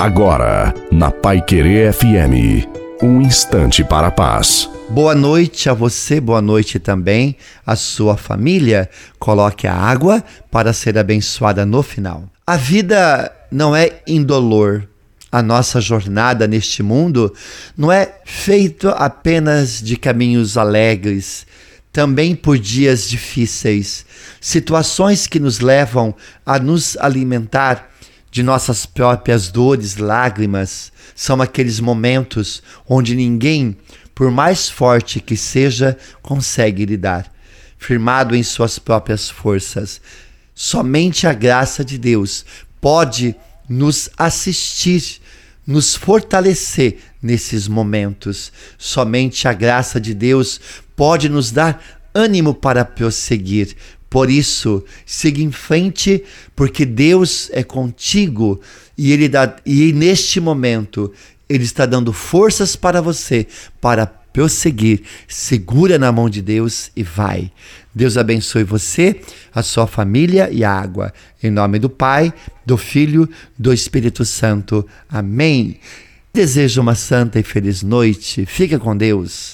Agora, na Pai Querer FM, um instante para a paz. Boa noite a você, boa noite também à sua família. Coloque a água para ser abençoada no final. A vida não é indolor. A nossa jornada neste mundo não é feita apenas de caminhos alegres, também por dias difíceis, situações que nos levam a nos alimentar de nossas próprias dores, lágrimas, são aqueles momentos onde ninguém, por mais forte que seja, consegue lidar. Firmado em suas próprias forças, somente a graça de Deus pode nos assistir, nos fortalecer nesses momentos. Somente a graça de Deus pode nos dar ânimo para prosseguir, por isso, siga em frente, porque Deus é contigo e ele dá e neste momento ele está dando forças para você para prosseguir. Segura na mão de Deus e vai. Deus abençoe você, a sua família e a água. Em nome do Pai, do Filho, do Espírito Santo. Amém. Desejo uma santa e feliz noite. Fica com Deus.